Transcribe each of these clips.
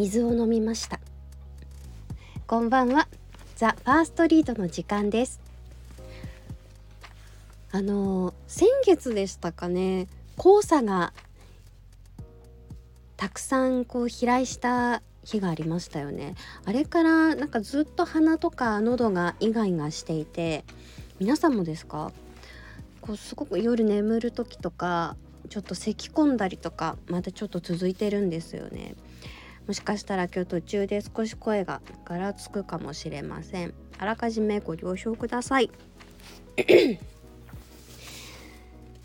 水を飲みました。こんばんは。ザ・ファーストリードの時間です。あの先月でしたかね。黄砂がたくさんこう飛来した日がありましたよね。あれからなんかずっと鼻とか喉がイガイガしていて皆さんもですか？こうすごく夜眠る時とかちょっと咳き込んだりとかまたちょっと続いてるんですよね。もしかしたら今日途中で少し声がガラつくかもしれません。あらかじめご了承ください。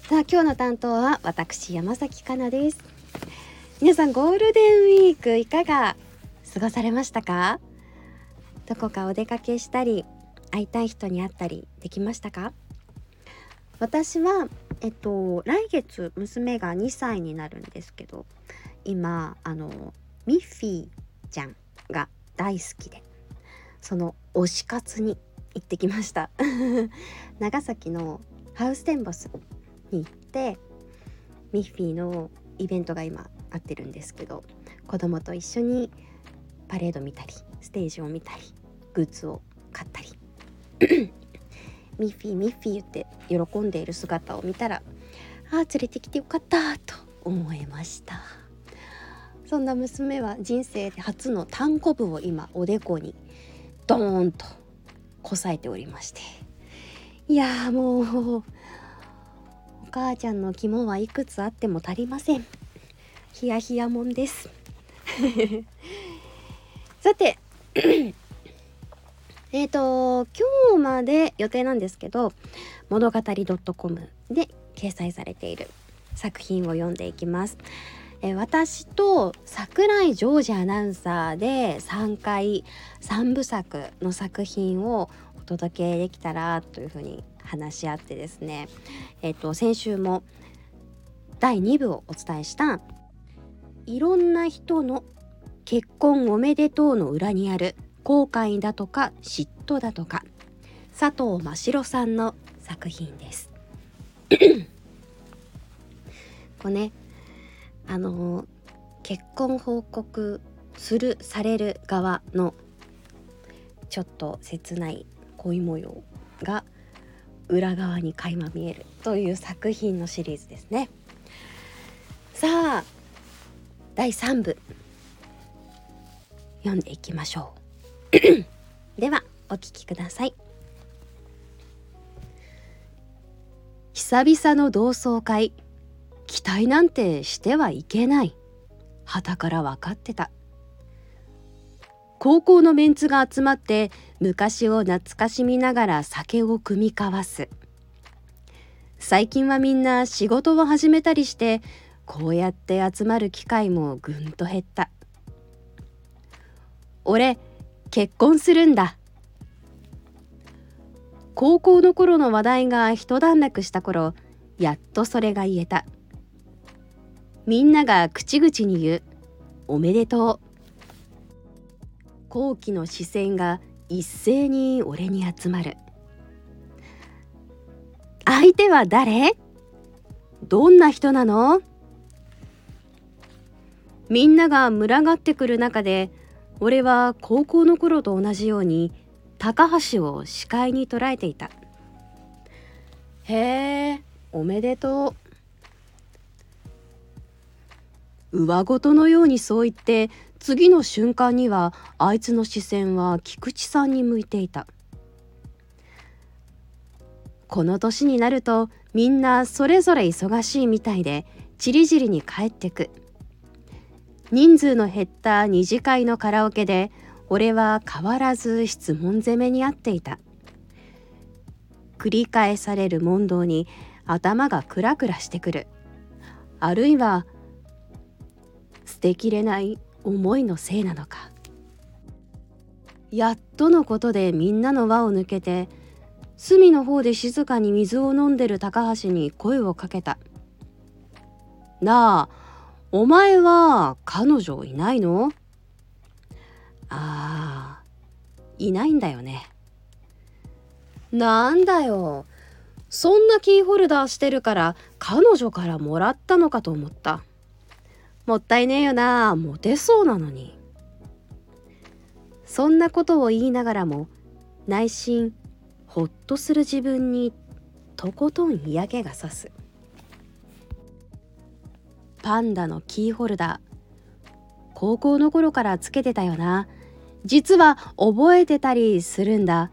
さあ今日の担当は私山崎かなです。皆さんゴールデンウィークいかが過ごされましたか？どこかお出かけしたり会いたい人に会ったりできましたか？私はえっと来月娘が2歳になるんですけど今あのミッフィーちゃんが大好きでその推し活に行ってきました。長崎のハウステンボスに行ってミッフィーのイベントが今あってるんですけど子供と一緒にパレード見たりステージを見たりグッズを買ったり。ミッフィーミッフィーって喜んでいる姿を見たらああ連れてきてよかったと思いました。そんな娘は人生で初の単コブを今おでこにドーンとこさえておりまして。いやもうお母ちゃんの肝はいくつあっても足りません。ヒヤヒヤもんです。さて えっと今日まで予定なんですけど物語 .com で掲載されている作品を読んでいきます。え私と桜井ジョージアナウンサーで3回3部作の作品をお届けできたらというふうに話し合ってですね、えっと、先週も第2部をお伝えしたいろんな人の結婚おめでとうの裏にある後悔だとか嫉妬だとか佐藤真城さんの作品です。こうねあの結婚報告するされる側のちょっと切ない恋模様が裏側に垣間見えるという作品のシリーズですね。さあ第3部読んでいきましょう。ではお聞きください。久々の同窓会。期待なんてしてはいけない。旗から分かってた。高校のメンツが集まって昔を懐かしみながら酒を酌み交わす。最近はみんな仕事を始めたりしてこうやって集まる機会もぐんと減った。俺結婚するんだ。高校の頃の話題が一段落した頃やっとそれが言えた。みんなが口々に言うおめでとう。好奇の視線が一斉に俺に集まる。相手は誰？どんな人なの？みんなが群がってくる中で俺は高校の頃と同じように高橋を視界に捉えていた。へえおめでとう。上ごとのようにそう言って次の瞬間にはあいつの視線は菊池さんに向いていた。この年になるとみんなそれぞれ忙しいみたいでちりぢりに帰ってく。人数の減った二次会のカラオケで俺は変わらず質問攻めにあっていた。繰り返される問答に頭がクラクラしてくる。あるいは捨てきれない思いのせいなのか。やっとのことでみんなの輪を抜けて隅の方で静かに水を飲んでる高橋に声をかけた「なあお前は彼女いないの?」ああいないんだよね。なんだよ。そんなキーホルダーしてるから彼女からもらったのかと思った。もったいねえよなモテそうなのに。そんなことを言いながらも内心ほっとする自分にとことん嫌気がさす。パンダのキーホルダー高校の頃からつけてたよな。実は覚えてたりするんだ。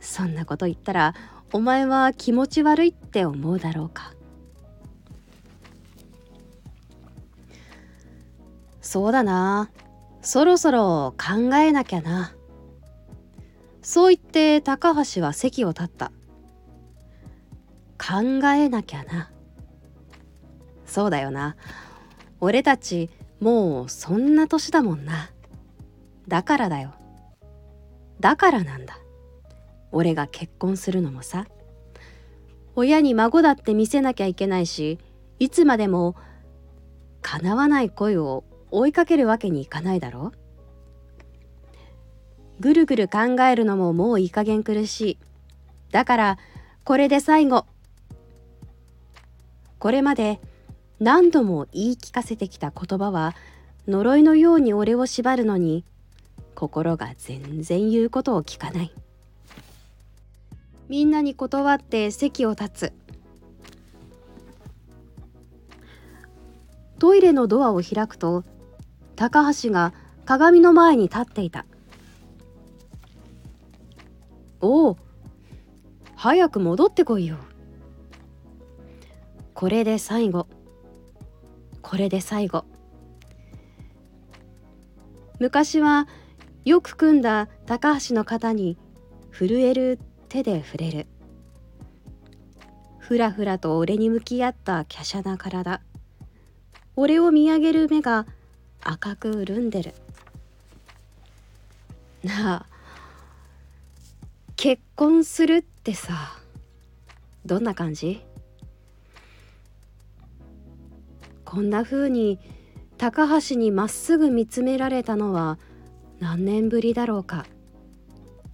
そんなこと言ったらお前は気持ち悪いって思うだろうか。そうだな。そろそろ考えなきゃな。そう言って高橋は席を立った。考えなきゃな。そうだよな。俺たちもうそんな年だもんな。だからだよ。だからなんだ。俺が結婚するのもさ。親に孫だって見せなきゃいけないしいつまでも叶わない恋を追いかけるわけにいかないだろ？ぐるぐる考えるのももういい加減苦しい。だからこれで最後。これまで何度も言い聞かせてきた言葉は呪いのように俺を縛るのに心が全然言うことを聞かない。みんなに断って席を立つ。トイレのドアを開くと高橋が鏡の前に立っていた。おお早く戻ってこいよ。これで最後。これで最後。昔はよく組んだ高橋の肩に震える手で触れる。ふらふらと俺に向き合った華奢な体。俺を見上げる目が赤く潤んでる。なあ結婚するってさどんな感じ？こんな風に高橋にまっすぐ見つめられたのは何年ぶりだろうか。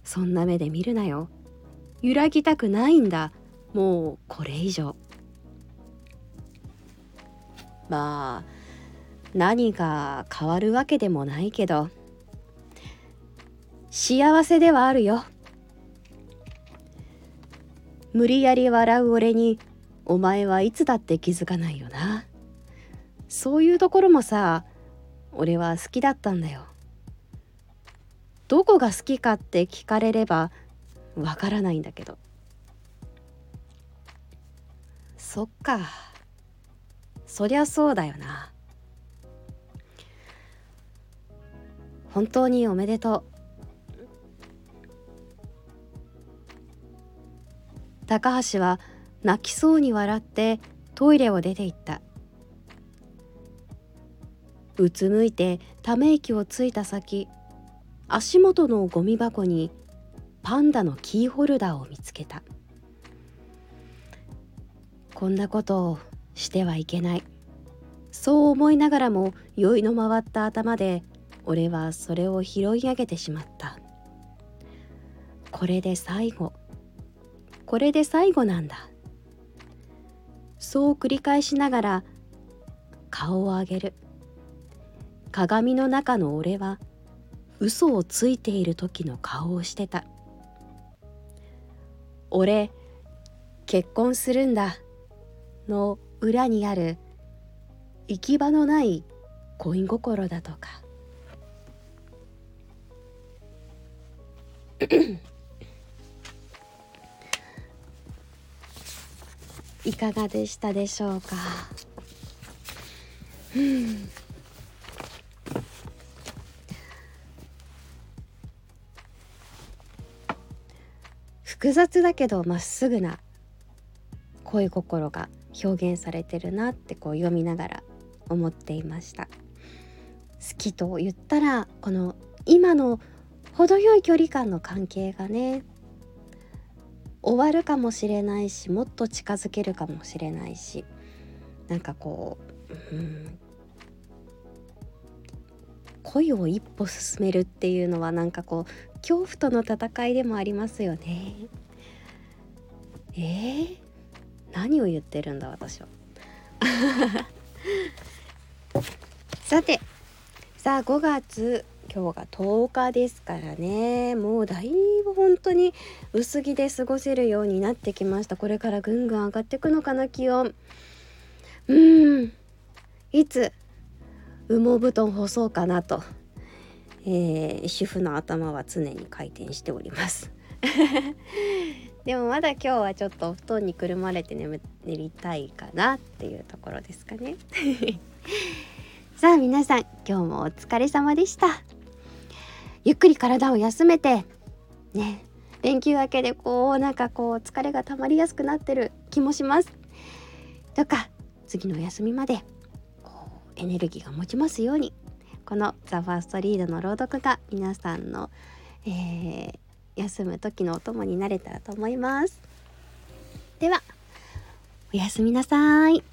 そんな目で見るなよ。揺らぎたくないんだ。もうこれ以上。まあ何が変わるわけでもないけど幸せではあるよ。無理やり笑う俺にお前はいつだって気づかないよな。そういうところもさ俺は好きだったんだよ。どこが好きかって聞かれればわからないんだけど。そっか。そりゃそうだよな。本当におめでとう。高橋は泣きそうに笑ってトイレを出て行った。うつむいてため息をついた先足元のゴミ箱にパンダのキーホルダーを見つけた。こんなことをしてはいけない。そう思いながらも酔いの回った頭で俺はそれを拾い上げてしまった。これで最後。これで最後なんだ。そう繰り返しながら顔を上げる。鏡の中の俺は嘘をついている時の顔をしてた。俺結婚するんだ。の裏にある行き場のない恋心だとか。いかがでしたでしょうか、複雑だけどまっすぐな恋心が表現されてるなってこう読みながら思っていました。好きと言ったらこの今の程よい距離感の関係がね終わるかもしれないしもっと近づけるかもしれないしなんかこう、うん、恋を一歩進めるっていうのはなんかこう恐怖との戦いでもありますよね。えー、何を言ってるんだ私は。さてさあ5月今日が10日ですからね。もうだいぶ本当に薄着で過ごせるようになってきました。これからぐんぐん上がっていくのかな気温。うん。いつ羽毛布団干そうかなと、えー、主婦の頭は常に回転しております。でもまだ今日はちょっとお布団にくるまれて眠りたいかなっていうところですかね。さあ皆さん今日もお疲れ様でした。ゆっくり体を休めてね連休明けでこうなんかこう疲れが溜まりやすくなってる気もします。とか次のお休みまでこうエネルギーが持ちますように。この「ザ・ファーストリードの朗読が皆さんの、えー、休む時のお供になれたらと思います。ではおやすみなさい。